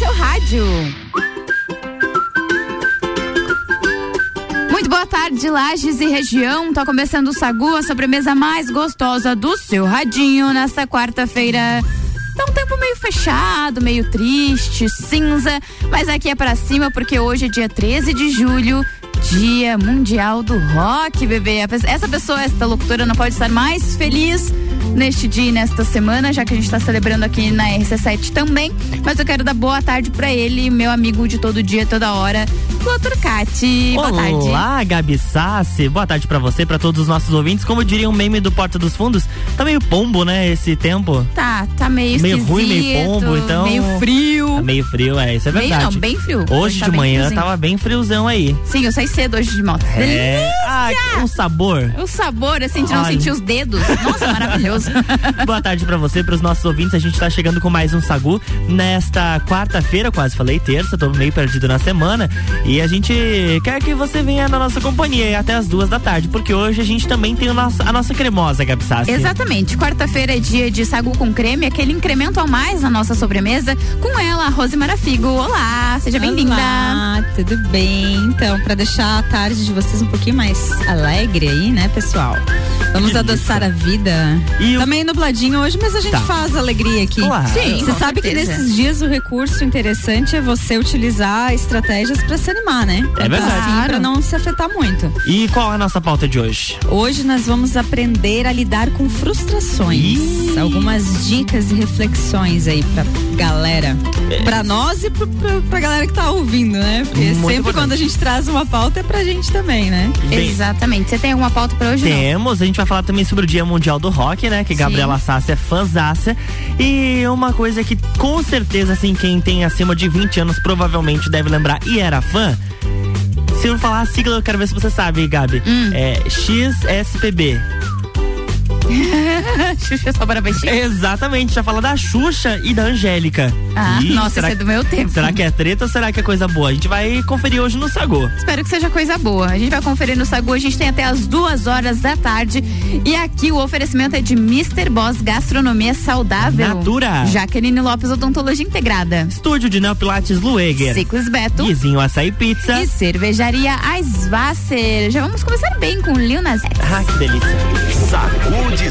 seu rádio. Muito boa tarde, Lages e região. Tá começando o Sagu, a sobremesa mais gostosa do seu radinho nesta quarta-feira. Tá um tempo meio fechado, meio triste, cinza, mas aqui é para cima porque hoje é dia 13 de julho, Dia Mundial do Rock, bebê. Essa pessoa, essa locutora não pode estar mais feliz neste dia e nesta semana, já que a gente está celebrando aqui na RC7 também. Mas eu quero dar boa tarde para ele, meu amigo de todo dia, toda hora, Boa tarde. Olá, Gabi Sassi. Boa tarde para você, para todos os nossos ouvintes. Como diria um meme do Porta dos Fundos, tá meio pombo, né, esse tempo? Tá, tá meio Meio ruim, meio pombo, então. Meio frio. Tá meio frio, é, isso é verdade. Meio não, bem frio. Hoje, tá de manhã tava bem friozão aí. Sim, eu saí cedo hoje de moto. É. Ah, o sabor. O sabor, assim, de não Olha. sentir os dedos. Nossa, maravilhoso. Boa tarde pra você, pros nossos ouvintes. A gente tá chegando com mais um Sagu nesta quarta-feira, quase falei terça, tô meio perdido na semana. E a gente quer que você venha na nossa companhia até as duas da tarde, porque hoje a gente também tem nosso, a nossa cremosa, Gabi Sassi. Exatamente. Quarta-feira é dia de sagu com creme, aquele incremento a mais na nossa sobremesa. Com ela, a Rose Marafigo. Olá, seja bem-vinda. Olá, tudo bem? Então, para deixar a tarde de vocês um pouquinho mais alegre aí, né, pessoal? Vamos Que adoçar a vida. E o- Tá meio nubladinho hoje, mas a gente Tá. faz alegria aqui. Claro. Sim, Você sabe que certeza. nesses dias o recurso interessante é você utilizar estratégias para se animar, né? É verdade. Assim, Claro. para não se afetar muito. E qual é a nossa pauta de hoje? Hoje nós vamos aprender a lidar com frustrações. Ih. Algumas dicas e reflexões aí pra galera. Pra nós e pro, pro, pra galera que tá ouvindo, né? Porque Muito sempre importante. quando a gente traz uma pauta é pra gente também, né? Bem, Exatamente. Você tem alguma pauta pra hoje? não? Temos, a gente vai falar também sobre o Dia Mundial do Rock, né? Que Sim. Gabriela Sassi é fãzaça. E uma coisa que com certeza, assim, quem tem acima de 20 anos provavelmente deve lembrar e era fã. Se eu falar a sigla, eu quero ver se você sabe, Gabi. Hum. É XSPB. Xuxa só para baixinho? Exatamente, já fala da Xuxa e da Angélica. Ah, Ih, nossa, será, esse é do meu tempo. será que é treta ou será que é coisa boa? A gente vai conferir hoje no Sagô. Espero que seja coisa boa. A gente vai conferir no Sagu, a gente tem até as duas horas da tarde. E aqui o oferecimento é de Mr. Boss Gastronomia Saudável. Natura. Jaqueline Lopes Odontologia Integrada. Estúdio de Neopilates Lueger. Ciclos Beto. Guizinho Açaí Pizza. E cervejaria Aisvasser. Já vamos começar bem com Lil Nas X. Ah, que delícia. Sacude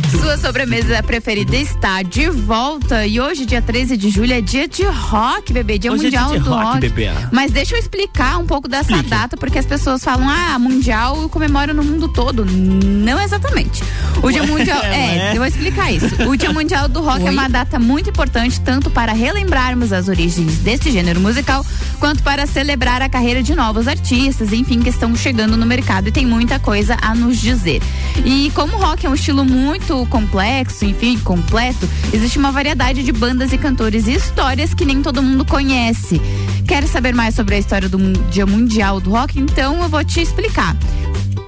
Sua sobremesa preferida está de volta e hoje, dia 13 de julho, é dia de rock, bebê, dia Hoje é mundial dia de do rock, rock. bebê. Mas deixa eu explicar um pouco dessa Explique. data, porque as pessoas falam, ah, mundial comemora no mundo todo. Não exatamente. O dia mundial. É, é? eu vou explicar isso. O dia mundial do rock é uma data muito importante, tanto para relembrarmos as origens desse gênero musical, quanto para celebrar a carreira de novos artistas, enfim, que estão chegando no mercado e tem muita coisa a nos dizer. E como o rock é um estilo muito complexo, enfim, completo, existe uma variedade de bandas e cantores e histórias que nem todo mundo conhece. Quer saber mais sobre a história do Dia Mundial do Rock? Então eu vou te explicar.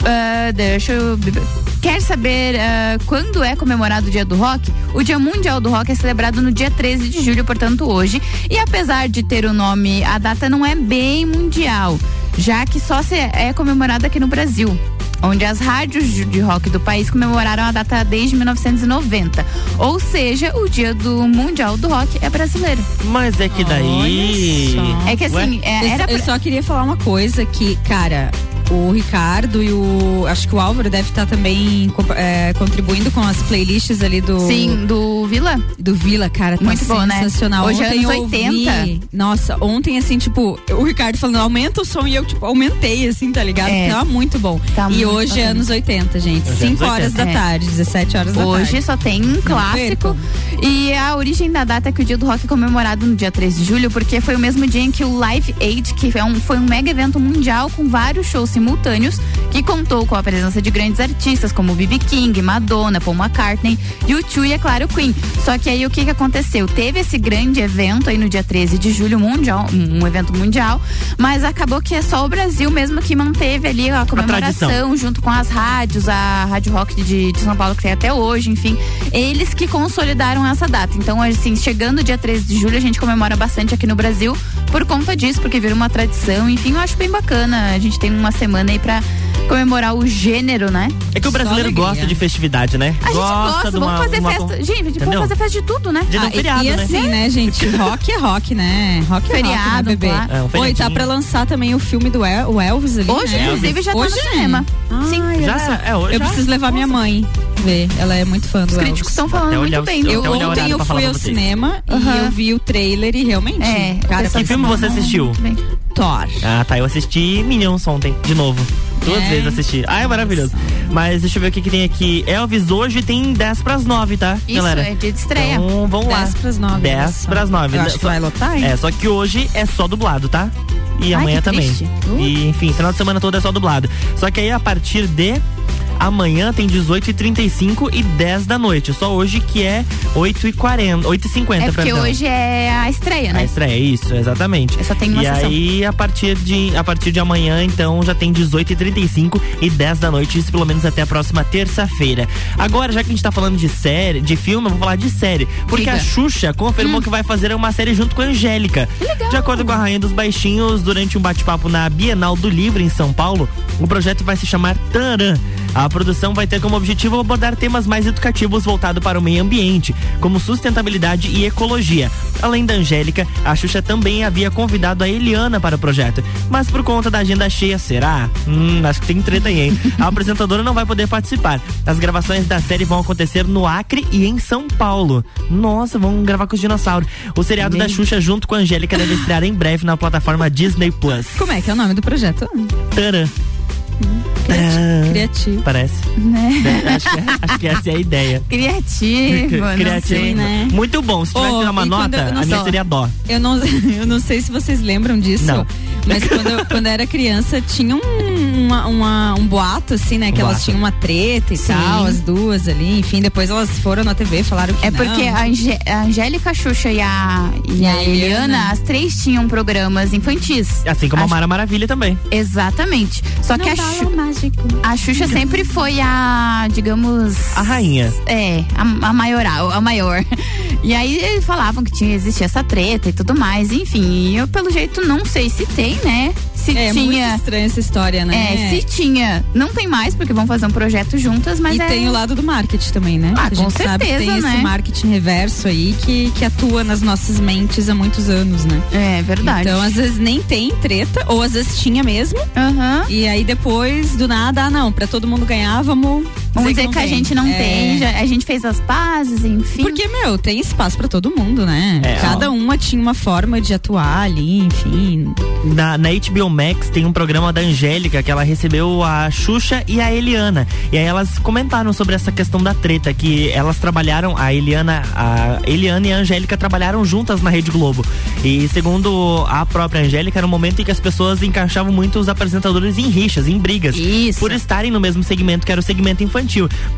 Ah, deixa eu. Quer saber ah, quando é comemorado o Dia do Rock? O Dia Mundial do Rock é celebrado no dia 13 de julho, portanto, hoje. E apesar de ter o nome, a data não é bem mundial, já que só se é comemorada aqui no Brasil. Onde as rádios de rock do país comemoraram a data desde 1990. Ou seja, o dia do Mundial do Rock é brasileiro. Mas é que daí. É que assim, é, Eu, era eu pra- só queria falar uma coisa que, cara, o Ricardo e o. Acho que o Álvaro deve estar também co- é, contribuindo com as playlists ali do. Sim, do Vila? Do Vila, cara, tá Muito bom, né? sensacional. Hoje é ontem anos eu 80. ouvi- nossa, ontem, assim, tipo, o Ricardo falando, aumenta o som e eu, tipo, aumentei, assim, tá ligado? É. Tava muito bom. Tá e muito hoje é anos 80, gente. Hoje é 5 anos horas 80. da É. tarde, 17 horas da Hoje tarde. só tem um clássico. E a origem da data é que o dia do rock é comemorado no dia 13 de julho, porque foi o mesmo dia em que o Live Aid, que é um- foi um mega evento mundial com vários shows simultâneos, que contou com a presença de grandes artistas como B.B. King, Madonna, Paul McCartney, U2 e, é claro, Queen. Só que aí o que, que aconteceu? Teve esse grande evento aí no dia 13 de julho, mundial, um evento mundial, mas acabou que é só o Brasil mesmo que manteve ali a comemoração tradição. junto com as rádios, a Rádio Rock de, de São Paulo que tem até hoje, enfim, eles que consolidaram essa data. Então, assim, chegando o dia 13 de julho, a gente comemora bastante aqui no Brasil por conta disso, porque vira uma tradição, enfim, eu acho bem bacana. A gente tem uma semana aí pra comemorar o gênero, né? É que o brasileiro gosta de festividade, né? A gente gosta, de vamos uma- fazer uma- festa. Gente, Entendeu? vamos fazer festa de tudo, né? De um Ah, e- feriado, e, né? assim, né, gente? Rock é rock, né? Rock é Feriado, rock, né, bebê? claro. É, um Oi, tá pra lançar também o filme do El- o Elvis ali, Hoje, né? inclusive, já Hoje tá no é. cinema. Ai, Sim. Já, ela- é hoje. Eu já? preciso levar minha mãe ver. Ela é muito fã do Os Elvis. críticos estão falando muito bem. eu ontem eu fui ao cinema e eu vi o trailer e realmente. É, cara, Que filme você assistiu? Thor. Ah, tá. Eu assisti Minions ontem, de novo. Duas É. vezes assisti. Ah, é maravilhoso. Mas deixa eu ver o que, que tem aqui. Elvis hoje tem 10 pras 9, tá, Isso, galera? é dia de estreia. Então vamos lá. 10 pras 9. 10 pras 9. Eu acho que vai lotar, hein? É, só que hoje é só dublado, tá? E Ai, amanhã também. triste. E, enfim, final de semana todo é só dublado. Só que aí a partir de amanhã tem 18h35 e 10 da noite. Só hoje que é 8h40, 8h50 É porque hoje é a estreia, A né? estreia, isso, exatamente. Só tem uma e sessão. aí, a partir, de, a partir de amanhã, então, já tem 18h35 e 10 da noite, isso pelo menos até a próxima terça-feira. Agora, já que a gente tá falando de série, de filme, eu vou falar de série. Porque Diga. a Xuxa confirmou que vai fazer uma série junto com a Angélica. De acordo com a Rainha dos Baixinhos, durante um bate-papo na Bienal do Livro em São Paulo, o projeto vai se chamar Taran. A produção vai ter como objetivo abordar temas mais educativos voltados para o meio ambiente, como sustentabilidade e ecologia. Além da Angélica, a Xuxa também havia convidado a Eliana para o projeto. Mas por conta da agenda cheia, será? Hum, acho que tem treta aí, hein? A apresentadora não vai poder participar. As gravações da série vão acontecer no Acre e em São Paulo. Nossa, vamos gravar com os dinossauros. O seriado da Xuxa junto com a Angélica deve estrear em breve na plataforma Disney Plus. Como é que é o nome do projeto? Tcharam. Criativo. Criativo. Parece. Né? Acho que, acho que essa é a ideia. Criativo, não Criativo. sei. né? Muito bom. Se tivesse Oh, que dar uma nota, eu- a não minha só- seria dó. Eu não, eu não sei se vocês lembram disso. Não. Mas quando eu, quando eu era criança, tinha um, uma, uma- um boato, assim, né? Que Um elas boato. tinham uma treta e Sim. tal, as duas ali. Enfim, depois elas foram na TV e falaram que É não. porque a, Angé- a Angélica, a Xuxa e a, e a a Eliana, Eliana. as três tinham programas infantis. Assim como a Mara Maravilha também. Exatamente. Só que a. a Xuxa sempre foi a, digamos. A rainha. É, a, a maioral, a maior. E aí eles falavam que tinha existia essa treta e tudo mais, enfim. E eu, pelo jeito, não sei se tem, né? Se É tinha. muito estranha essa história, né? É, se tinha, não tem mais, porque vão fazer um projeto juntas, mas e é. tem o lado do marketing também, né? Ah, a com gente sabe que certeza, tem né? esse marketing reverso aí que, que atua nas nossas mentes há muitos anos, né? É verdade. Então, às vezes nem tem treta, ou às vezes tinha mesmo. Aham. E aí depois, do nada, ah, não, pra todo mundo ganhar, vamos. Vamos dizer que, a gente não É. tem, já- a gente fez as pazes, enfim. Porque, meu, tem espaço pra todo mundo, né? É, Cada uma tinha uma forma de atuar ali, enfim. Na, na HBO Max tem um programa da Angélica que ela recebeu a Xuxa e a Eliana. E aí elas comentaram sobre essa questão da treta, que elas trabalharam, a Eliana, a Eliana e a Angélica trabalharam juntas na Rede Globo. E segundo a própria Angélica, era um momento em que as pessoas encaixavam muito os apresentadores em rixas, em brigas. Isso. Por estarem no mesmo segmento que era o segmento infantil.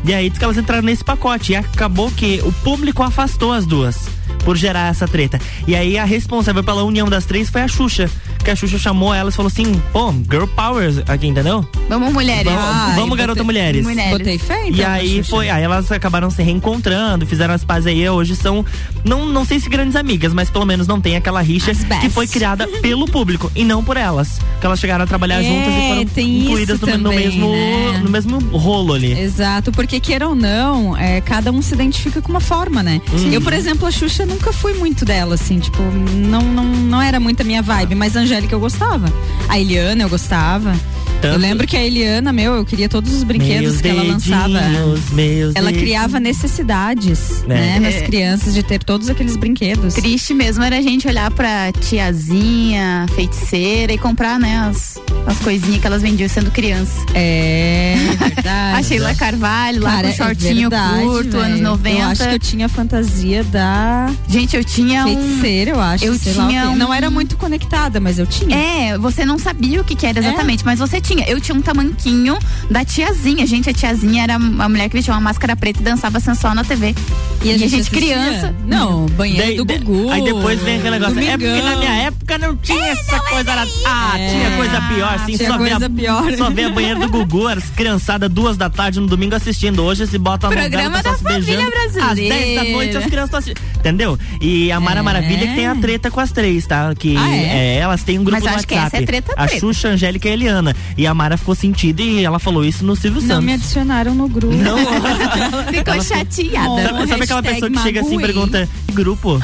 E aí que elas entraram nesse pacote. E acabou que o público afastou as duas. Por gerar essa treta. E aí a responsável pela união das três foi a Xuxa. Que a Xuxa chamou elas e falou assim: pô, girl power aqui, entendeu? Vamos, mulheres. Vamos, Ai, vamos botei- garota mulheres. Mulheres. Botei fé, então, E aí foi, aí elas acabaram se reencontrando, fizeram as pazes aí, hoje são, não, não sei se grandes amigas, mas pelo menos não tem aquela rixa que foi criada pelo público e não por elas. Que elas chegaram a trabalhar É, juntas e foram incluídas no, no também, mesmo, né? no mesmo rolo ali. Exato, porque queira ou não, é, cada um se identifica com uma forma, né? Uhum. Eu, por exemplo, a Xuxa nunca fui muito dela, assim, tipo, não, não, não era muito a minha vibe, mas a Angélica eu gostava. A Eliana eu gostava. Tanto- Eu lembro que a Eliana, meu, eu queria todos os brinquedos Meus que ela lançava. dedinhos, Meus Ela dedinhos. criava necessidades, É. né, nas É. crianças de ter todos aqueles brinquedos. Triste mesmo era a gente olhar pra tiazinha, feiticeira e comprar, né, as, as coisinhas que elas vendiam sendo criança. É, verdade. A Sheila Carvalho, lá Cara, com é shortinho verdade, curto, velho. anos 90. Eu acho que eu tinha a fantasia da Gente, eu tinha um. feiticeira, eu acho. eu sei lá o tinha quê. um- Não era muito conectada, mas eu tinha. É, você não sabia o que, que era É. exatamente, mas você tinha. Eu tinha um tamanquinho da tiazinha. Gente, a tiazinha era a mulher que vestia uma máscara preta e dançava sensual na TV. E, a gente, assistia? criança. Não, banheiro do Gugu. Aí depois vem aquele negócio. É porque na minha época não tinha essa coisa. Era, ah, É, tinha coisa pior, assim. tinha só vê coisa a, pior. Só vê a banheira do Gugu, as criançadas duas da tarde no domingo assistindo. Hoje se bota a novela, Programa o pessoal da família beijando. Às brasileira. 10 da noite as crianças estão assistindo. Entendeu? E a Mara É. Maravilha que tem a treta com as três, tá? Que Ah, é? elas têm um grupo Mas no acho que WhatsApp. essa é treta, a treta. Xuxa, a Angélica e a Eliana. E a Mara ficou sentida e ela falou isso no Silvio Não Santos. me adicionaram no grupo. Não. Ficou chateada. Sabe, sabe aquela pessoa que chega assim e pergunta que grupo?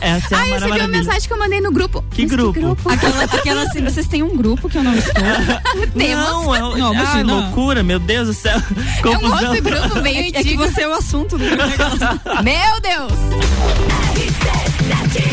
Essa é a Ai, Mara você viu a mensagem que eu mandei no grupo? Que Mas grupo? Aquela, aquela assim, vocês têm um grupo que eu não estou. Temos. Não, é, Não, ah, loucura, meu Deus do céu. É um Confusão. outro grupo bem É, é que você é o assunto do negócio. Meu Deus! That's it.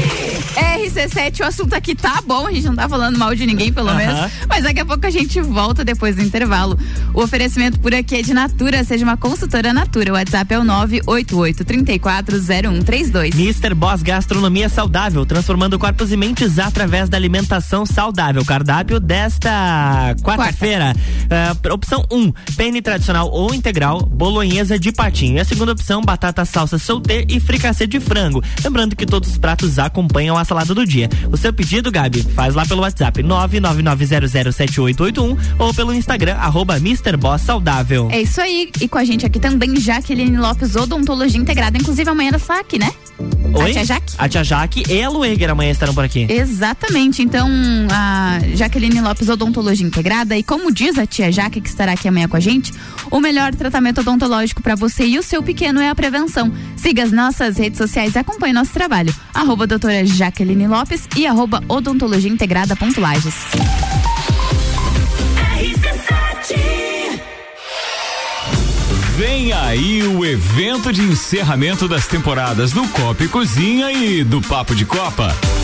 RC7, o assunto aqui tá bom, a gente não tá falando mal de ninguém, pelo Aham. menos. Mas daqui a pouco a gente volta depois do intervalo. O oferecimento por aqui é de Natura, seja uma consultora Natura. O WhatsApp é o 988-340132. Mr. Boss Gastronomia Saudável, transformando corpos e mentes através da alimentação saudável. Cardápio desta quarta-feira. Ah, opção 1, um, penne tradicional ou integral, bolonhesa de patinho. E a segunda opção, batata salsa sauté e fricassê de frango. Lembrando que todos os pratos acompanham a salada do dia. O seu pedido, Gabi, faz lá pelo WhatsApp 999007881 ou pelo Instagram, arroba Saudável. É isso aí. E com a gente aqui também, Jaqueline Lopes, Odontologia Integrada. Inclusive, amanhã ela está aqui, né? Oi? A tia Jaque? A tia Jaque e a Lueger amanhã estarão por aqui. Exatamente. Então, a Jaqueline Lopes Odontologia Integrada e como diz a tia Jaque que estará aqui amanhã com a gente, o melhor tratamento odontológico para você e o seu pequeno é a prevenção. Siga as nossas redes sociais e acompanhe nosso trabalho. Arroba doutora Jaqueline Lopes e arroba odontologia integrada ponto Lages. Vem aí o evento de encerramento das temporadas do Copa e Cozinha e do Papo de Copa.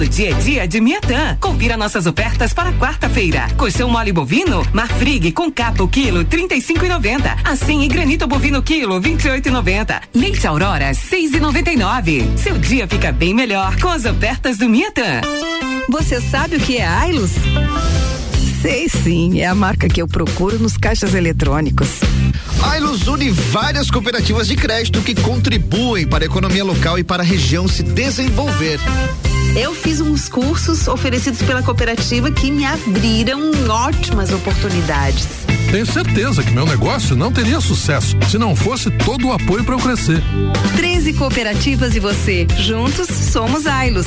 Todo dia é dia de Miatã. Confira nossas ofertas para quarta-feira. Colchão mole bovino, Marfrig com capa o quilo, trinta e cinco e noventa. Assim e granito bovino quilo, vinte e oito e noventa. Leite Aurora, seis e noventa e nove. Seu dia fica bem melhor com as ofertas do Miatã. Você sabe o que é Ailus? Sei sim, é a marca que eu procuro nos caixas eletrônicos. A Ilus une várias cooperativas de crédito que contribuem para a economia local e para a região se desenvolver. Eu fiz uns cursos oferecidos pela cooperativa que me abriram ótimas oportunidades. Tenho certeza que meu negócio não teria sucesso se não fosse todo o apoio para eu crescer. 13 cooperativas e você. Juntos somos Ailos.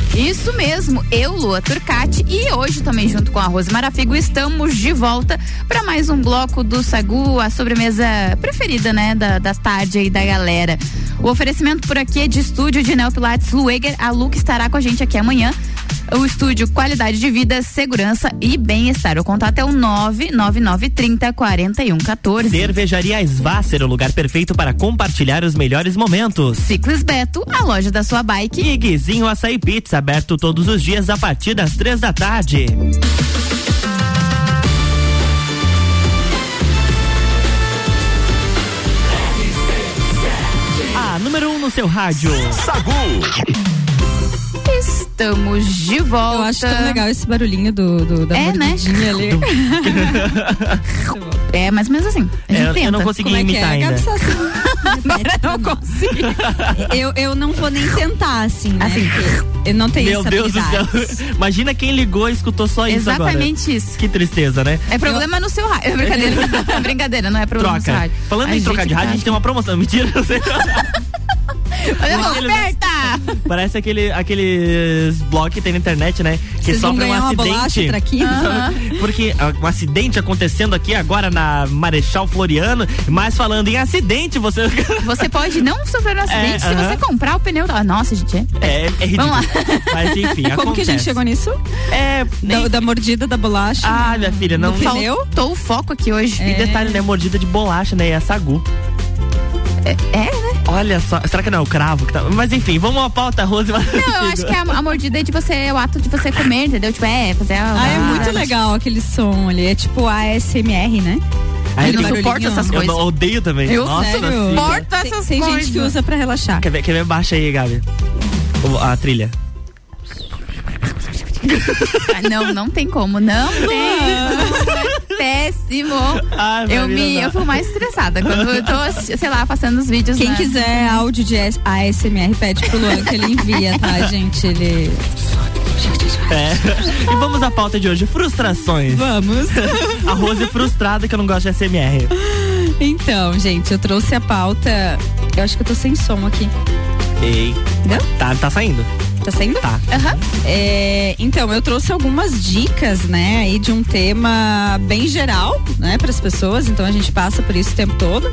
Isso mesmo, eu, Lua Turcati, e hoje também junto com a Rose Marafigo estamos de volta para mais um bloco do Sagu, a sobremesa preferida, né, da, da tarde aí da galera. O oferecimento por aqui é de estúdio de Neopilates Lueger, a Lu estará com a gente aqui amanhã. O estúdio Qualidade de Vida, Segurança e Bem-Estar. O contato é o 99930 4114. Cervejaria Svasser, o lugar perfeito para compartilhar os melhores momentos. Ciclis Beto, a loja da sua bike. E Guizinho Açaí Pizza, aberto todos os dias a partir das três da tarde. A número um no seu rádio. Sagu. Estamos de volta. Eu acho tão legal esse barulhinho do, do da É, né? ali. É mais ou menos assim. A gente É, eu tenta. não consegui Como é que imitar é? ainda. Sassi. não consigo. eu, eu não vou nem tentar, assim, né? Assim. Eu não tenho Meu essa Deus do céu. habilidade. Imagina quem ligou e escutou só isso agora. Exatamente isso. Que tristeza, né? É problema no seu rádio. É brincadeira. É brincadeira, não é problema no seu Troca. rádio. Falando A em trocar de rádio, a gente tem uma promoção. Mentira, não sei. Olha! Parece aquele, aqueles blogs que tem na internet, né? Que Vocês vão sofrem um ganhar uma bolacha, acidente. Sabe? Porque um acidente acontecendo aqui agora na Marechal Floriano, mas falando em acidente, você. Você pode não sofrer um acidente É, se aham. você comprar o pneu da. Nossa, gente. É. É, é ridículo. Vamos lá. Mas enfim, Como que a gente acontece. chegou nisso? É, Da, da mordida da bolacha? Ah, minha filha, não. Faltou o foco aqui hoje. E detalhe, né? Mordida de bolacha, né? E é sagu. É, né? Olha só. Será que não é o cravo que tá. Mas enfim, vamos à pauta, Rose. Não, eu acho que a, a mordida é de você, é o ato de você comer, entendeu? Tipo, é, fazer a. Ah, é muito legal aquele som ali. É tipo ASMR, né? Ah, eu não suporto essas coisas. Eu odeio também. Eu Nossa. Suporto Tem, essas tem coisas. gente que usa pra relaxar. Quer ver, quer ver? Baixa aí, Gabi. O- A trilha. Ah, não, não tem como. Não tem. como, é péssimo. Ai, eu me, não. eu fico mais estressada quando eu tô, sei lá, passando os vídeos. Quem na- quiser áudio de ASMR, pede pro Luan que ele envia, tá, gente? Ele. É. E vamos à pauta de hoje: frustrações. Vamos. A Rose frustrada que eu não gosto de SMR. Então, gente, eu trouxe a pauta. Eu acho que eu tô sem som aqui. Ei. Não? Tá, tá saindo. Tá saindo? Tá. Aham. É, então, eu trouxe algumas dicas, né, aí de um tema bem geral, né, para as pessoas. Então a gente passa por isso o tempo todo.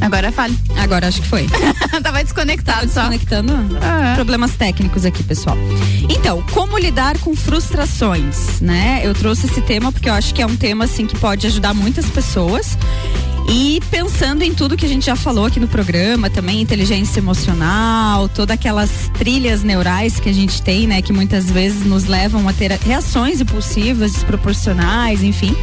Agora fale. Agora acho que foi. Tava desconectado só. Conectando Ah. problemas técnicos aqui, pessoal. Então, como lidar com frustrações, né? Eu trouxe esse tema porque eu acho que é um tema assim que pode ajudar muitas pessoas. E pensando em tudo que a gente já falou aqui no programa, também inteligência emocional, todas aquelas trilhas neurais que a gente tem, né, que muitas vezes nos levam a ter reações impulsivas, desproporcionais, enfim.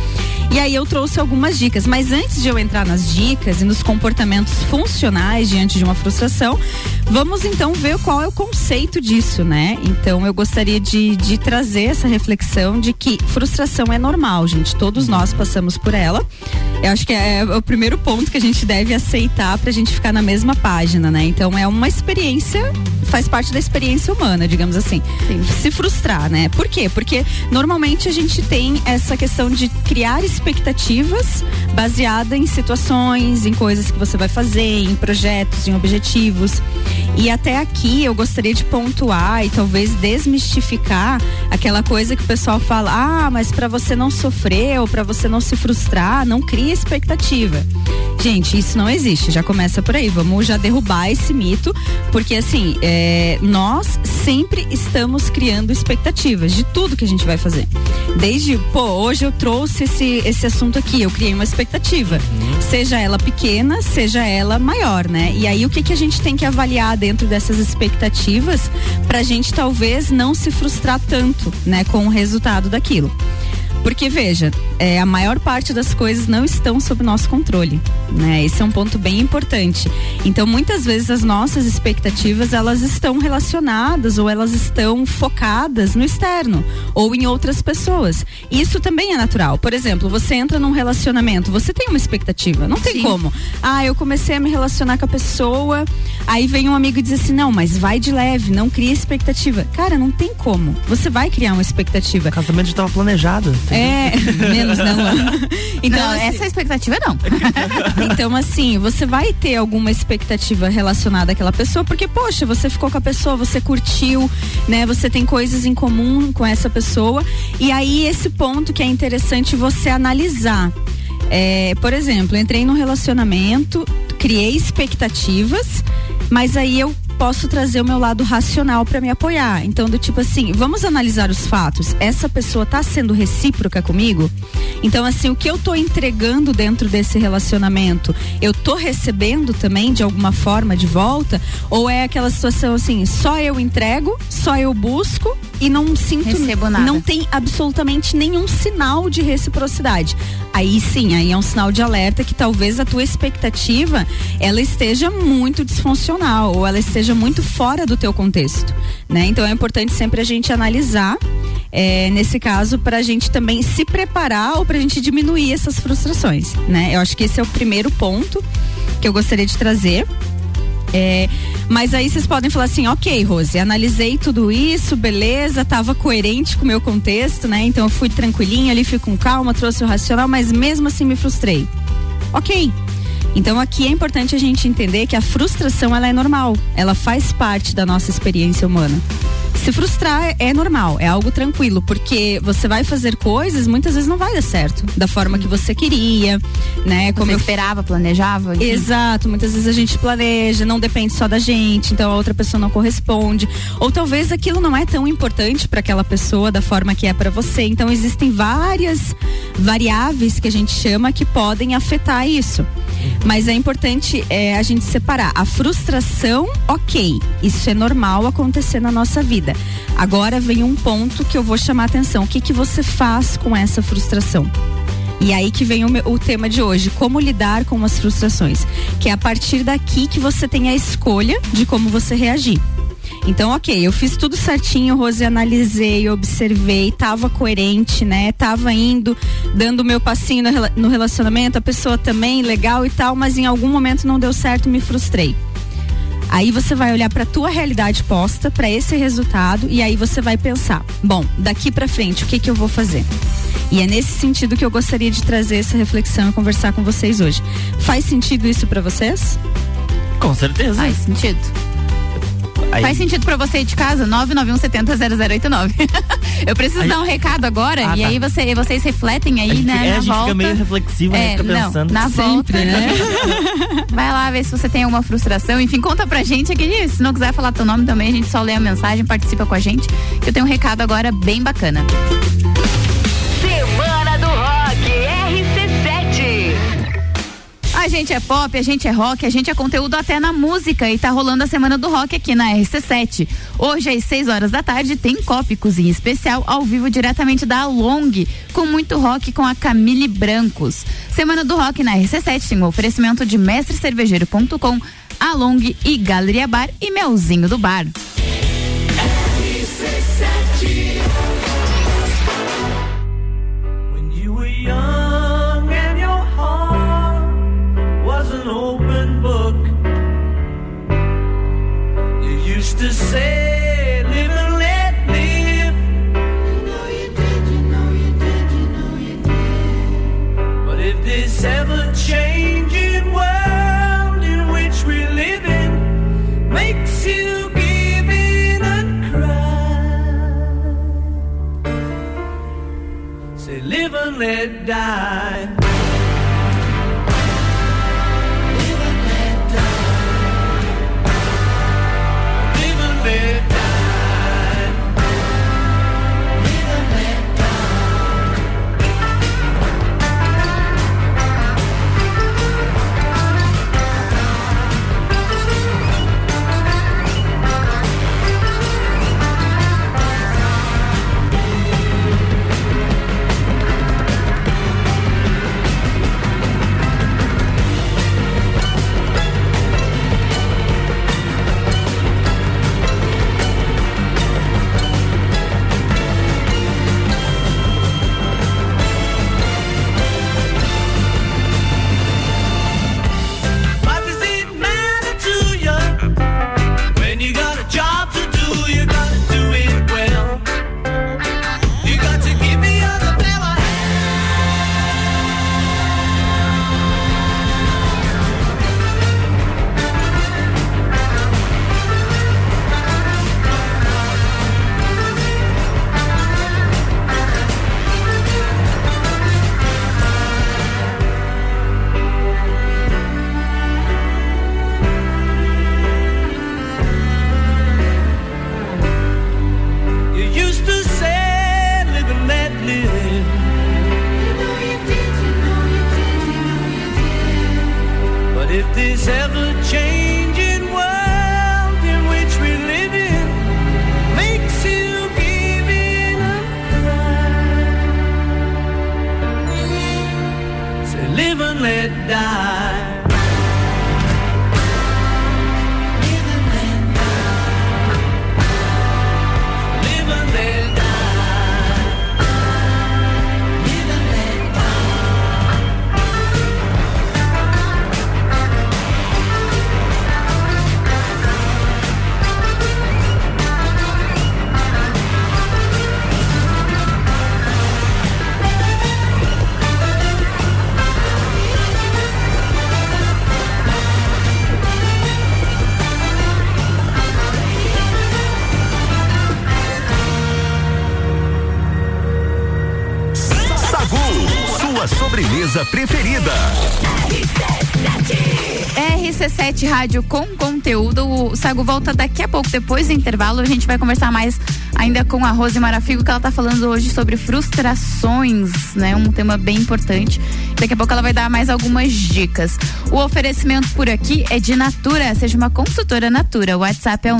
E aí eu trouxe algumas dicas, mas antes de eu entrar nas dicas e nos comportamentos funcionais diante de uma frustração, vamos então ver qual é o conceito disso, né? Então eu gostaria de, de trazer essa reflexão de que frustração é normal, gente. Todos nós passamos por ela. Eu acho que é o primeiro ponto que a gente deve aceitar pra gente ficar na mesma página, né? Então é uma experiência, faz parte da experiência humana, digamos assim. Se frustrar, né? Por quê? Porque normalmente a gente tem essa questão de criar expectativas baseada em situações, em coisas que você vai fazer, em projetos, em objetivos. E até aqui eu gostaria de pontuar e talvez desmistificar aquela coisa que o pessoal fala: "Ah, mas para você não sofrer ou para você não se frustrar, não cria expectativa". Gente, isso não existe. Já começa por aí. Vamos já derrubar esse mito, porque assim, é, nós sempre estamos criando expectativas de tudo que a gente vai fazer. Desde, pô, hoje eu trouxe esse, esse assunto aqui, eu criei uma expectativa. Seja ela pequena, seja ela maior, né? E aí o que, que a gente tem que avaliar dentro dessas expectativas pra gente talvez não se frustrar tanto, né, com o resultado daquilo. Porque veja, é, a maior parte das coisas não estão sob nosso controle, né? Esse é um ponto bem importante. Então, muitas vezes as nossas expectativas elas estão relacionadas ou elas estão focadas no externo ou em outras pessoas. Isso também é natural. Por exemplo, você entra num relacionamento, você tem uma expectativa, não tem Sim. como. Ah, eu comecei a me relacionar com a pessoa, aí vem um amigo e diz assim: "Não, mas vai de leve, não cria expectativa". Cara, não tem como. Você vai criar uma expectativa. O casamento já estava planejado. É, menos não. Então, não, assim, essa expectativa não. então, assim, você vai ter alguma expectativa relacionada àquela pessoa, porque, poxa, você ficou com a pessoa, você curtiu, né? Você tem coisas em comum com essa pessoa. E aí, esse ponto que é interessante você analisar. É, por exemplo, entrei num relacionamento, criei expectativas, mas aí eu posso trazer o meu lado racional para me apoiar. Então, do tipo assim, vamos analisar os fatos. Essa pessoa tá sendo recíproca comigo? Então, assim, o que eu tô entregando dentro desse relacionamento, eu tô recebendo também de alguma forma de volta? Ou é aquela situação assim, só eu entrego, só eu busco e não sinto Recebo nada. não tem absolutamente nenhum sinal de reciprocidade. Aí sim, aí é um sinal de alerta que talvez a tua expectativa ela esteja muito disfuncional ou ela esteja muito fora do teu contexto, né? Então é importante sempre a gente analisar é, nesse caso para a gente também se preparar ou para a gente diminuir essas frustrações, né? Eu acho que esse é o primeiro ponto que eu gostaria de trazer. É, mas aí vocês podem falar assim, ok, Rose, analisei tudo isso, beleza, tava coerente com o meu contexto, né? Então eu fui tranquilinha ali, fui com calma, trouxe o racional, mas mesmo assim me frustrei. Ok. Então aqui é importante a gente entender que a frustração ela é normal, ela faz parte da nossa experiência humana. Se frustrar é normal, é algo tranquilo, porque você vai fazer coisas, muitas vezes não vai dar certo da forma que você queria, né? Como Você eu esperava, planejava. enfim. Exato, muitas vezes a gente planeja, não depende só da gente, então a outra pessoa não corresponde. Ou talvez aquilo não é tão importante para aquela pessoa da forma que é para você. Então existem várias variáveis que a gente chama que podem afetar isso. Mas é importante é, a gente separar. A frustração, ok, isso é normal acontecer na nossa vida. Agora vem um ponto que eu vou chamar a atenção. O que, que você faz com essa frustração? E aí que vem o, meu- o tema de hoje, como lidar com as frustrações. Que é a partir daqui que você tem a escolha de como você reagir. Então, ok, eu fiz tudo certinho, Rose, analisei, observei, tava coerente, né? Tava indo, dando o meu passinho no rela- no relacionamento, a pessoa também, legal e tal, mas em algum momento não deu certo, me frustrei. Aí você vai olhar para tua realidade posta, para esse resultado e aí você vai pensar, bom, daqui para frente, o que que eu vou fazer? E é nesse sentido que eu gostaria de trazer essa reflexão e conversar com vocês hoje. Faz sentido isso para vocês? Com certeza. Faz sentido. Aí- Faz sentido pra você aí de casa? 991700089. Eu preciso dar um recado agora Ah, e tá. aí você, vocês refletem aí, gente, né? é, na a gente volta. fica meio reflexivo, né? É, Fica não, pensando. na volta. né? Vai lá ver se você tem alguma frustração. Enfim, conta pra gente aqui. Se não quiser falar teu nome também, a gente só lê a mensagem, participa com a gente. Que eu tenho um recado agora bem bacana. A gente é pop, a gente é rock, a gente é conteúdo até na música e tá rolando a semana do rock aqui na RC7. Hoje às 6 horas da tarde tem Copa e Cozinha Especial ao vivo diretamente da Long, com muito rock com a Camille Brancos. Semana do rock na RC7 tem um oferecimento de mestrecervejeiro.com, Along e Galeria Bar e Melzinho do Bar. Live and Rádio com conteúdo. O Sago volta daqui a pouco, depois do intervalo. A gente vai conversar mais ainda com a Rose Marafigo, que ela tá falando hoje sobre frustrações, né? Um tema bem importante. Daqui a pouco ela vai dar mais algumas dicas. O oferecimento por aqui é de Natura. Seja uma consultora Natura. O WhatsApp é o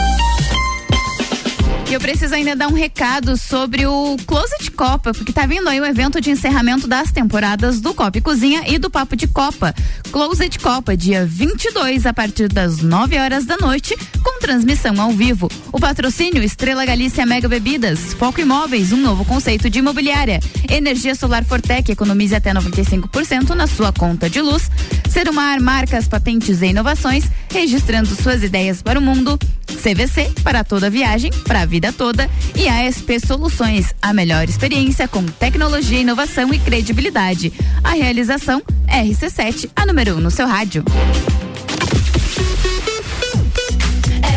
E eu preciso ainda dar um recado sobre o Closet Copa, porque tá vindo aí o evento de encerramento das temporadas do Copa e Cozinha e do Papo de Copa. Closet Copa, dia 22, a partir das 9 horas da noite, com transmissão ao vivo. O patrocínio Estrela Galícia Mega Bebidas, Foco Imóveis, um novo conceito de imobiliária. Energia Solar Fortec, economize até 95% na sua conta de luz. Serumar, marcas, patentes e inovações, registrando suas ideias para o mundo. CVC, para toda viagem, para a vida toda. E ASP Soluções, a melhor experiência com tecnologia, inovação e credibilidade. A realização RC7, a número 1 um no seu rádio.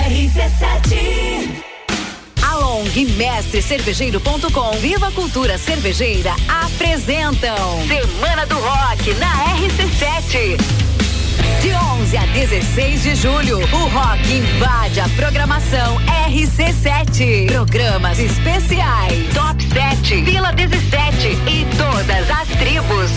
RC7 Along e Mestre Cervejeiro.com Viva a Cultura Cervejeira apresentam Semana do Rock na RC7. De 11 a 16 de julho, o rock invade a programação RC7. Programas especiais, Top 7, Vila 17 e todas as tribos.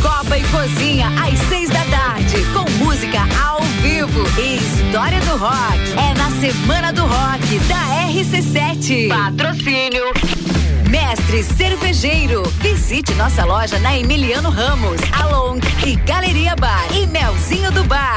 Copa e Cozinha às seis da tarde, com música ao vivo e história do rock. É na Semana do Rock da RC7. Patrocínio. Mestre Cervejeiro. Visite nossa loja na Emiliano Ramos, Along e Galeria Bar e Melzinho do Bar.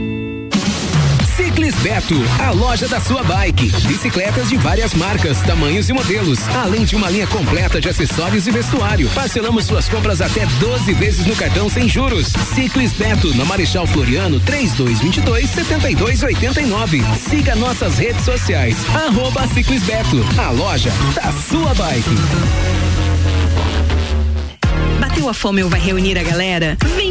Beto, a loja da sua bike. Bicicletas de várias marcas, tamanhos e modelos, além de uma linha completa de acessórios e vestuário. Parcelamos suas compras até 12 vezes no cartão sem juros. Ciclis Beto, na Marechal Floriano, 3222 7289. Siga nossas redes sociais. Arroba Ciclis Beto, a loja da sua bike. Bateu a fome ou vai reunir a galera? Vem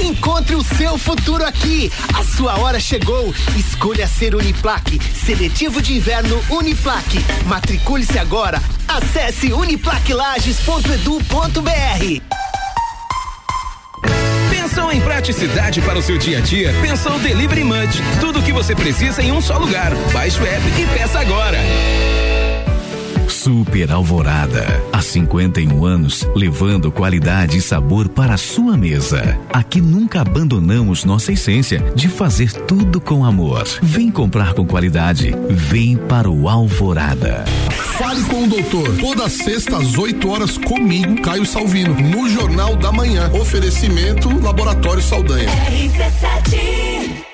Encontre o seu futuro aqui. A sua hora chegou. Escolha ser Uniplaque. Seletivo de inverno Uniplaque. Matricule-se agora. Acesse uniplaquelages.edu.br. Pensou em praticidade para o seu dia a dia? Pensou Delivery Munch. Tudo o que você precisa em um só lugar. Baixe o app e peça agora. Super Alvorada. Há 51 anos, levando qualidade e sabor para a sua mesa. Aqui nunca abandonamos nossa essência de fazer tudo com amor. Vem comprar com qualidade. Vem para o Alvorada. Fale com o doutor. Toda sexta às 8 horas comigo, Caio Salvino, no Jornal da Manhã. Oferecimento Laboratório Saldanha. Rock in Rio na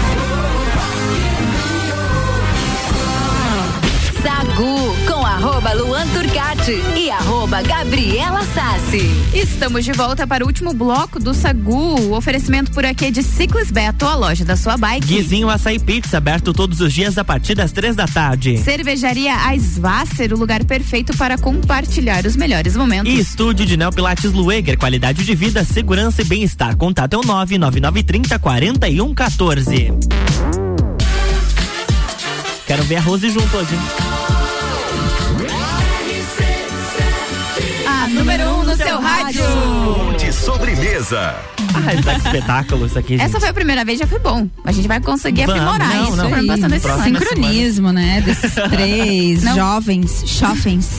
Arroba Luan Turcati e arroba Gabriela Sassi. Estamos de volta para o último bloco do Sagu. O oferecimento por aqui é de Ciclis Beto, a loja da sua bike. Guizinho Açaí Pizza, aberto todos os dias a partir das três da tarde. Cervejaria Aisvasser, o lugar perfeito para compartilhar os melhores momentos. E estúdio de Neo Pilates Lueger, qualidade de vida, segurança e bem-estar. Contato é o 99930 4114. Quero ver a Rose junto hoje. Número um no seu rádio. De sobremesa. Ah, isso é que espetáculo isso aqui, gente. Essa foi a primeira vez, já foi bom. A gente vai conseguir Vamos, aprimorar não, isso. não. Foi passando esse. Sincronismo, né? Desses três Não. jovens, jovens.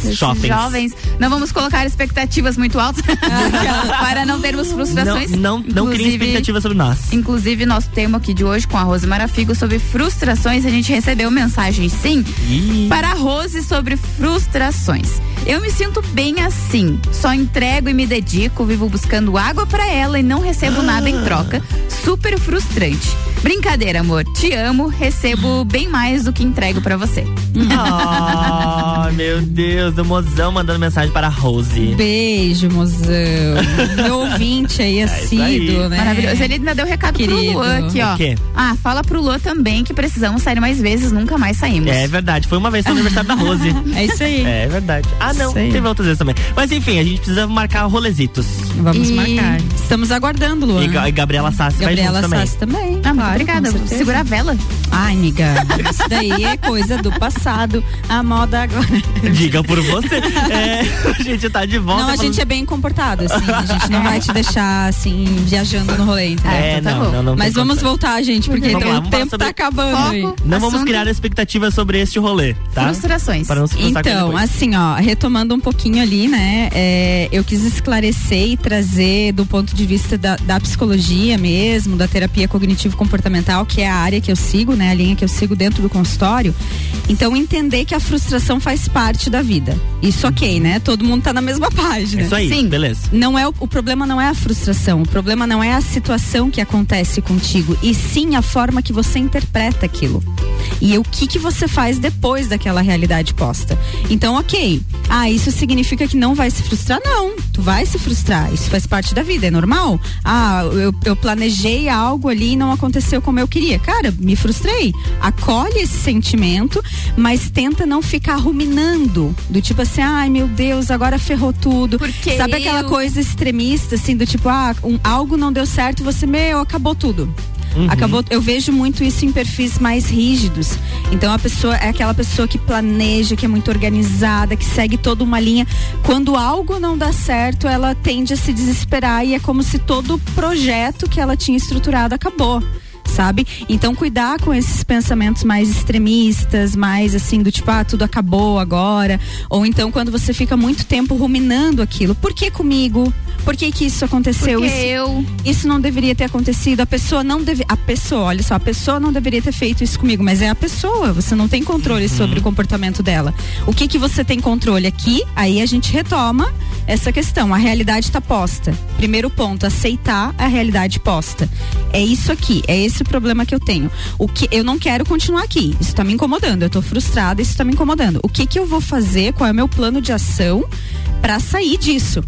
Jovens, não vamos colocar expectativas muito altas para não termos frustrações. Não, não, não crie Inclusive- expectativa sobre nós. Inclusive, nosso tema aqui de hoje com a Rose Marafigo sobre frustrações, a gente recebeu mensagem sim Ih. para a Rose sobre frustrações. Eu me sinto bem assim, só entrego e me dedico, vivo buscando água para ela e não recebo nada em troca. Super frustrante. Brincadeira, amor. Te amo, recebo bem mais do que entrego para você. Ah, meu Deus, o mozão mandando mensagem para a Rose. Beijo, mozão. Meu ouvinte aí, É assíduo, aí. né? Maravilhoso. Ele ainda deu recado Querido. pro Luan aqui, ó. O quê? Ah, fala pro Luan também que precisamos sair mais vezes, nunca mais saímos. É verdade, foi uma vez no aniversário da Rose. É isso aí. É verdade. Ah, não, teve outras vezes também. Mas enfim, a gente precisa marcar rolezitos. Vamos E- marcar. Estamos aguardando, Luan. E, Ga- Gabriela Sassi Gabriela vai junto também. Sassi também. Ah, muito claro, obrigada. Segura a vela. Ai, amiga, isso daí é coisa do passado. A moda agora. Diga por você. É, a gente tá de volta. Não, a falando- gente é bem comportado, assim. A gente não vai te deixar, assim, viajando no rolê, entendeu? É, então tá não, bom. não, não Mas vamos voltar, gente, porque Vamos lá, o tempo sobre- tá acabando Foco. aí. Não vamos criar expectativas sobre este rolê, tá? Frustrações. Para não se Então, assim, ó, retomando um pouquinho ali, né? é, eu quis esclarecer e trazer do ponto de vista da, da psicologia mesmo, da terapia cognitivo-comportamental, que é a área que eu sigo, né? A linha que eu sigo dentro do consultório. Então, entender que a frustração faz parte da vida. Isso ok, né? Todo mundo tá na mesma página. É isso aí, Sim. beleza. Não é o, o problema não é a frustração, o problema não é a situação que acontece contigo, e sim a forma que você interpreta aquilo. E o que que você faz depois daquela realidade posta. Então, OK. Ah, isso significa que não vai se frustrar? Não, tu vai se frustrar. Isso faz parte da vida, é normal. Ah, eu, eu planejei algo ali e não aconteceu como eu queria. Cara, me frustrei. Acolhe esse sentimento, mas tenta não ficar ruminando. Do tipo assim, ai meu Deus, agora ferrou tudo. Porque Sabe aquela eu- coisa extremista, assim, do tipo, ah, um- algo não deu certo, você, meu, acabou tudo. Uhum. Acabou, eu vejo muito isso em perfis mais rígidos. Então a pessoa é aquela pessoa que planeja, que é muito organizada, que segue toda uma linha. Quando algo não dá certo, ela tende a se desesperar e é como se todo o projeto que ela tinha estruturado acabou sabe? Então cuidar com esses pensamentos mais extremistas, mais assim do tipo, ah, tudo acabou agora, ou então quando você fica muito tempo ruminando aquilo, por que comigo? Por que que isso aconteceu? Porque isso, eu. isso não deveria ter acontecido. A pessoa não deve, a pessoa, olha só, a pessoa não deveria ter feito isso comigo, mas é a pessoa. Você não tem controle sobre o comportamento dela. O que que você tem controle aqui? Aí a gente retoma essa questão. A realidade está posta. Primeiro ponto, aceitar a realidade posta. É isso aqui, é esse o problema que eu tenho. O que eu não quero continuar aqui. Isso está me incomodando. Eu tô frustrada, isso está me incomodando. O que que eu vou fazer? Qual é o meu plano de ação para sair disso?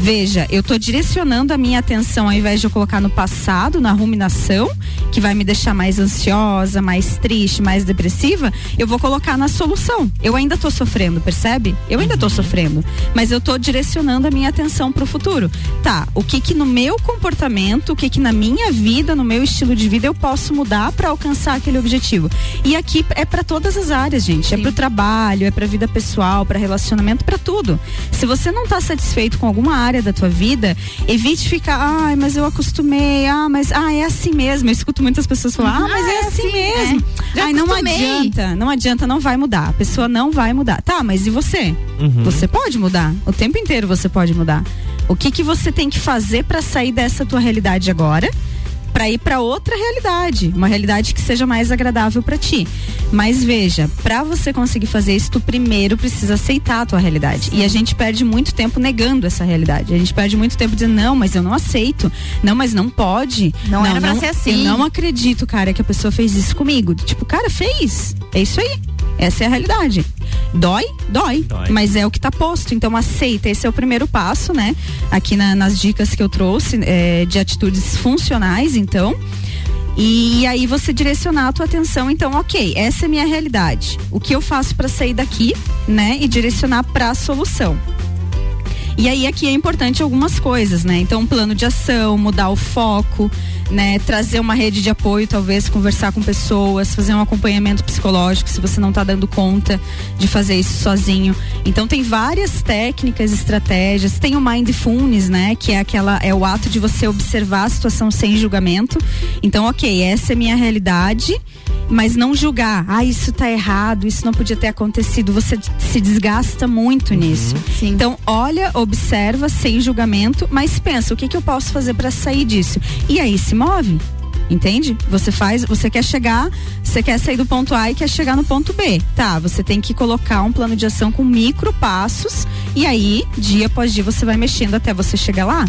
Veja, eu tô direcionando a minha atenção ao invés de eu colocar no passado, na ruminação, que vai me deixar mais ansiosa, mais triste, mais depressiva, eu vou colocar na solução. Eu ainda tô sofrendo, percebe? Eu ainda tô sofrendo, mas eu tô direcionando a minha atenção pro futuro. Tá, o que que no meu comportamento, o que que na minha vida, no meu estilo de vida eu posso mudar para alcançar aquele objetivo? E aqui é para todas as áreas, gente. É pro trabalho, é pra vida pessoal, para relacionamento, para tudo. Se você não tá satisfeito com alguma área da tua vida, evite ficar, ai, mas eu acostumei, ah, mas ah, é assim mesmo. Eu escuto muitas pessoas falar, ah, mas Ah, é é assim assim, mesmo. é. Ai, não adianta, não adianta, não vai mudar. A pessoa não vai mudar. Tá, mas e você? Uhum. Você pode mudar. O tempo inteiro você pode mudar. O que que você tem que fazer para sair dessa tua realidade agora? Para ir para outra realidade, uma realidade que seja mais agradável para ti. Mas veja, para você conseguir fazer isso, tu primeiro precisa aceitar a tua realidade. E a gente perde muito tempo negando essa realidade. A gente perde muito tempo dizendo não, mas eu não aceito. Não, mas não pode. Não era pra ser assim. Eu não acredito, cara, que a pessoa fez isso comigo. Tipo, cara, fez. É isso aí. Essa é a realidade. Dói? Dói. Dói. Mas é o que tá posto. Então aceita. Esse é o primeiro passo, né? Aqui na- nas dicas que eu trouxe é, de atitudes funcionais, então. E aí você direcionar a tua atenção, então, ok, essa é minha realidade. O que eu faço para sair daqui, né? E direcionar para a solução. E aí aqui é importante algumas coisas, né? Então, um plano de ação, mudar o foco, né? Trazer uma rede de apoio, talvez conversar com pessoas, fazer um acompanhamento psicológico se você não tá dando conta de fazer isso sozinho. Então tem várias técnicas, estratégias. Tem o mindfulness, né? Que é aquela é o ato de você observar a situação sem julgamento. Então, ok, essa é minha realidade, mas não julgar. Ah, isso tá errado, isso não podia ter acontecido. Você se desgasta muito nisso. Então, olha, observa sem julgamento, mas pensa, o que que eu posso fazer para sair disso? E aí se move. Entende? Você faz, você quer chegar, você quer sair do ponto A e quer chegar no ponto B. Tá, você tem que colocar um plano de ação com micro passos e aí, dia após dia, você vai mexendo até você chegar lá.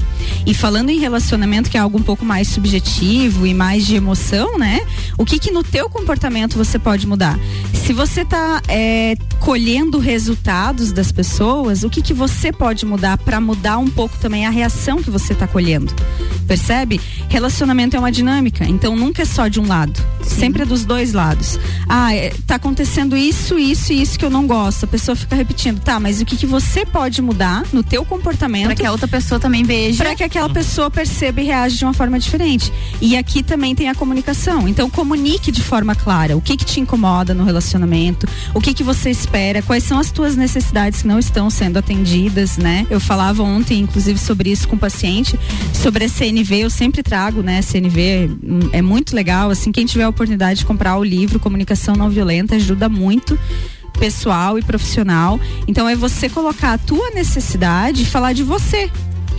E falando em relacionamento, que é algo um pouco mais subjetivo e mais de emoção, né? O que que no teu comportamento você pode mudar? Se você tá é, colhendo resultados das pessoas, o que que você pode mudar para mudar um pouco também a reação que você tá colhendo? Percebe? Relacionamento é uma dinâmica, então nunca é só de um lado. Sempre é dos dois lados. Ah, é, tá acontecendo isso, isso e isso que eu não gosto. A pessoa fica repetindo, tá, mas o que que você pode mudar no teu comportamento Pra que a outra pessoa também veja. para que aquela pessoa perceba e reaja de uma forma diferente. E aqui também tem a comunicação. Então comunique de forma clara o que que te incomoda no relacionamento, o que que você espera, quais são as tuas necessidades que não estão sendo atendidas, né? Eu falava ontem, inclusive, sobre isso com o paciente, sobre a CNV, eu sempre trago, né? CNV é muito legal, assim, quem tiver a oportunidade de comprar o livro Comunicação Não Violenta ajuda muito pessoal e profissional. Então é você colocar a tua necessidade e falar de você.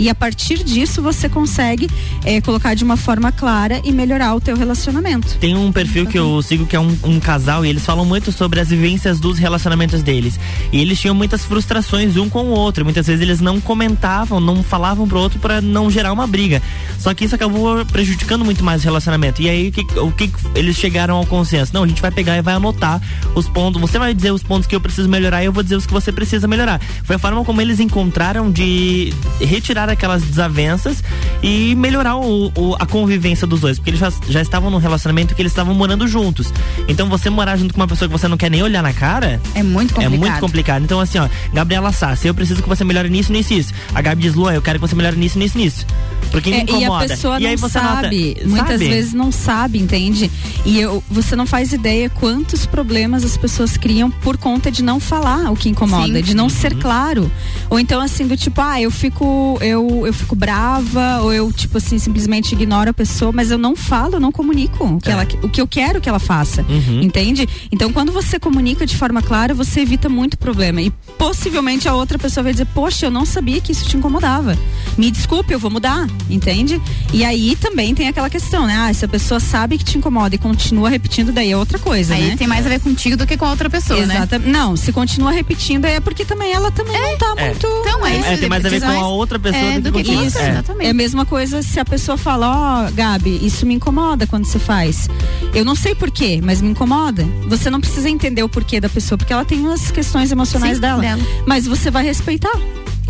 E a partir disso você consegue eh, colocar de uma forma clara e melhorar o teu relacionamento. Tem um perfil que eu sigo que é um, um casal e eles falam muito sobre as vivências dos relacionamentos deles. E eles tinham muitas frustrações um com o outro. Muitas vezes eles não comentavam, não falavam pro outro para não gerar uma briga. Só que isso acabou prejudicando muito mais o relacionamento. E aí o que, o que eles chegaram ao consenso? Não, a gente vai pegar e vai anotar os pontos. Você vai dizer os pontos que eu preciso melhorar e eu vou dizer os que você precisa melhorar. Foi a forma como eles encontraram de retirar aquelas desavenças e melhorar o, o- a convivência dos dois. Porque eles já, já estavam num relacionamento que eles estavam morando juntos. Então você morar junto com uma pessoa que você não quer nem olhar na cara. É muito É complicado. muito complicado. Então, assim, ó, Gabriela Sassi, eu preciso que você melhore nisso, nisso, isso. A Gabi diz, Luan, eu quero que você melhore nisso, nisso, nisso. Porque me É, e incomoda. a pessoa aí não você sabe, nota, muitas sabe? vezes não sabe, entende? E eu, você não faz ideia quantos problemas as pessoas criam por conta de não falar o que incomoda, Sim. de não ser Uhum. claro. Ou então assim do tipo, ah, eu fico eu, eu fico brava ou eu tipo assim simplesmente ignoro a pessoa, mas eu não falo, eu não comunico o que ela o que eu quero que ela faça. Uhum. Entende? Então quando você comunica de forma clara, você evita muito problema e possivelmente a outra pessoa vai dizer: "Poxa, eu não sabia que isso te incomodava. Me desculpe, eu vou mudar", entende? E aí também tem aquela questão, né? Ah, se a pessoa sabe que te incomoda e continua repetindo, daí é outra coisa, Aí né? tem mais a ver contigo do que com a outra pessoa, né? Exata- Não, se continua repetindo é porque também ela também não tá É. muito. Então é isso. É, tem mais a ver com a outra pessoa é, do que que você, É. exatamente. É a mesma coisa se a pessoa fala, ó, Gabi, isso me incomoda quando você faz. Eu não sei porquê, mas me incomoda. Você não precisa entender o porquê da pessoa, porque ela tem as questões emocionais Sim, dela. dela. Mas você vai respeitar.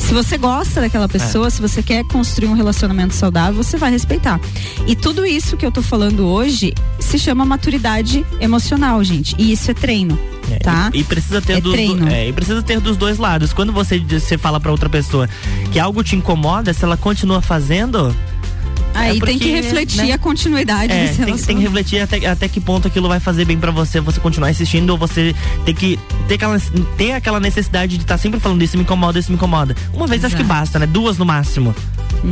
Se você gosta daquela pessoa, se você quer construir um relacionamento saudável, você vai respeitar. E tudo isso que eu tô falando hoje se chama maturidade emocional, gente. E isso é treino, É, tá? E, e precisa ter É dos, treino. é, e precisa ter dos dois lados. Quando você, você fala pra outra pessoa que algo te incomoda, se ela continua fazendo. Aí é tem que refletir né? a continuidade É, desse tem, tem que refletir até, até que ponto aquilo vai fazer bem pra você, você continuar insistindo ou você tem que ter aquela, ter aquela necessidade de estar sempre falando isso me incomoda, isso me incomoda. Uma vez acho que Exato. basta, né? Duas no máximo.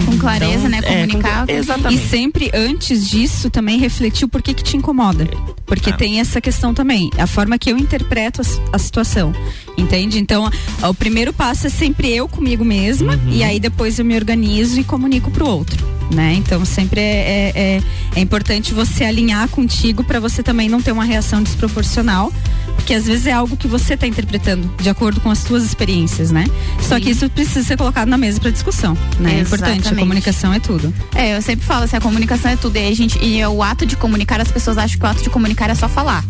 Com clareza, Então, né? é, com- Comunicar. exatamente. E sempre antes disso também refletir o porquê que te incomoda. Porque Ah. tem essa questão também, a forma que eu interpreto a, a situação. Entende? Então, a- o primeiro passo é sempre eu comigo mesma Uhum. e aí depois eu me organizo e comunico pro outro. Né? Então sempre é, é, é, é importante você alinhar contigo para você também não ter uma reação desproporcional. Porque às vezes é algo que você está interpretando de acordo com as suas experiências, né? Só que isso precisa ser colocado na mesa para discussão, né? É importante, a comunicação é tudo. É, eu sempre falo assim, a comunicação é tudo. E, a gente, e o ato de comunicar, as pessoas acham que o ato de comunicar é só falar.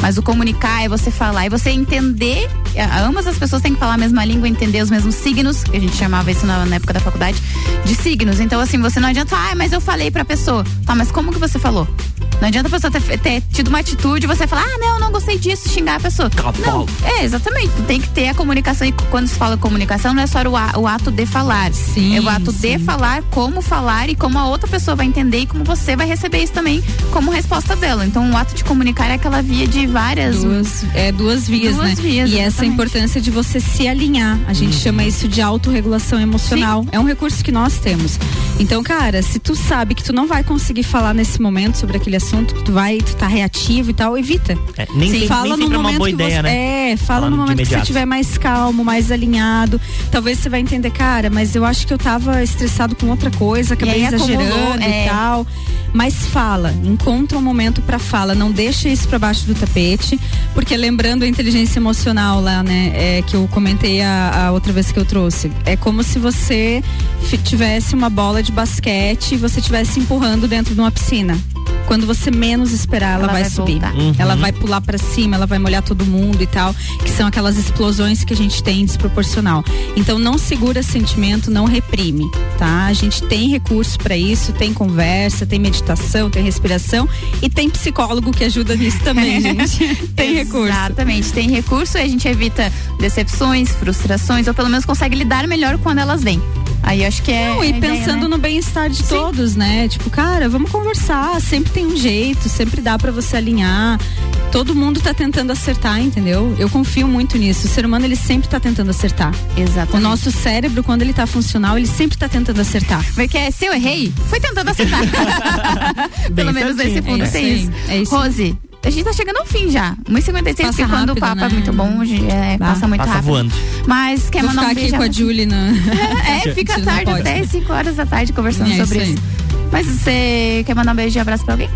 Mas o comunicar é você falar e você entender. é, Ambas as pessoas têm que falar a mesma língua, entender os mesmos signos, que a gente chamava isso na, na época da faculdade, de signos. Então, assim, você não adianta, ah, mas eu falei pra pessoa. Tá, mas como que você falou? Não adianta a pessoa ter, ter tido uma atitude e você falar, ah, não, não gostei disso, xingar a pessoa. Não, é, exatamente. Tem que ter a comunicação. E quando se fala comunicação, não é só o, a- o ato de falar. Sim, é o ato de sim. falar, como falar e como a outra pessoa vai entender e como você vai receber isso também como resposta dela. Então, o ato de comunicar é aquela via de várias. Duas, é, duas vias, Duas né? vias, e essa exatamente. importância de você se alinhar. A gente chama isso de autorregulação emocional. É um recurso que nós temos. Então, cara, se tu sabe que tu não vai conseguir falar nesse momento sobre aquele assunto, que tu vai, tu tá reativo e tal, evita. É, nem sempre- fala nem no sempre é uma momento boa que ideia, você, né? É, fala no momento que você estiver mais calmo, mais alinhado. Talvez você vai entender, cara, mas eu acho que eu tava estressado com outra coisa, acabei acumulou, exagerando é. e tal. Mas fala, encontra um momento pra fala, não deixa isso pra baixo do tapete, porque lembrando a inteligência emocional lá, né, é, que eu comentei a, a outra vez que eu trouxe, é como se você tivesse uma bola de basquete e você estivesse empurrando dentro de uma piscina. Quando você menos esperar, ela, Ela vai, vai subir. Uhum. Ela vai pular pra cima, ela vai molhar todo mundo e tal, que são aquelas explosões que a gente tem desproporcional. Então não segura sentimento, não reprime, tá? A gente tem recurso pra isso, tem conversa, tem meditação, tem respiração e tem psicólogo que ajuda nisso também, gente. tem recurso. Exatamente, tem recurso e a gente evita decepções, frustrações, ou pelo menos consegue lidar melhor quando elas vêm. Aí acho que é. Não, e ideia, pensando né? no bem-estar de todos, né? Tipo, cara, vamos conversar. Sempre tem um jeito, sempre dá pra você alinhar. Todo mundo tá tentando acertar, entendeu? Eu confio muito nisso. O ser humano, ele sempre tá tentando acertar. Exatamente. O nosso cérebro, quando ele tá funcional, ele sempre tá tentando acertar. Porque se eu errei, foi tentando acertar. Pelo menos nesse ponto É isso tem isso. é isso. Rose, a gente tá chegando ao fim já. 1h56, Passa porque quando o rápido, papo né? é muito bom, é, passa muito Passa rápido. voando. Mas quer Vou mandar um aqui beijo com a Julie na. É, fica Mentira, não tarde até 5 horas da tarde conversando É sobre isso isso. Mas você quer mandar um beijo e abraço pra alguém?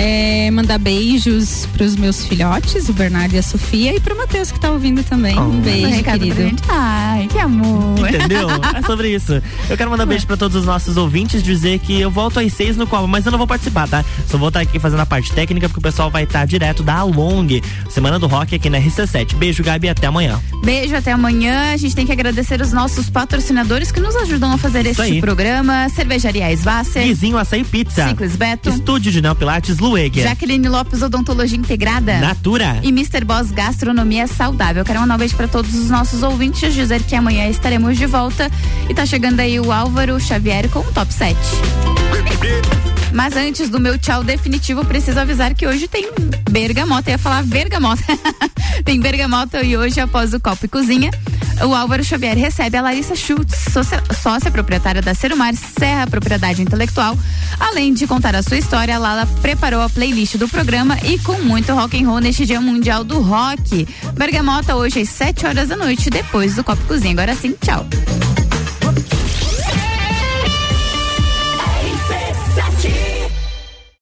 É, mandar beijos pros meus filhotes, o Bernardo e a Sofia, e pro Matheus que tá ouvindo também. um Manda beijo, pra querido. Ai, que amor. Entendeu? É sobre isso. Eu quero mandar beijo pra todos os nossos ouvintes, dizer que eu volto às seis no Copa, mas eu não vou participar, tá? Só vou estar aqui fazendo a parte técnica, porque o pessoal vai estar direto da Long, Semana do Rock aqui na RC7. Beijo, Gabi, até amanhã. Beijo, até amanhã. A gente tem que agradecer os nossos patrocinadores que nos ajudam a fazer este aí. programa. Cervejaria Svasser. Vizinho Açaí Pizza. Ciclis Beto. Estúdio de Neopilates Lueger. Jaqueline Lopes Odontologia Integrada. Natura. E Mr. Boss Gastronomia Saudável. Quero mandar um beijo para todos os nossos ouvintes, dizer que amanhã estaremos de volta. E tá chegando aí o Álvaro Xavier com o top 7. Mas antes do meu tchau definitivo, preciso avisar que hoje tem bergamota. Eu ia falar vergamota. tem bergamota e hoje, após o copo e cozinha, o Álvaro Xavier recebe a Larissa Schultz, sócia, sócia proprietária da Serumar Serra Propriedade Intelectual. Além de contar a sua história, a Lala preparou a playlist do programa e com muito rock and roll neste Dia Mundial do Rock. Bergamota hoje às 7 horas da noite, depois do copo e cozinha. Agora sim, tchau.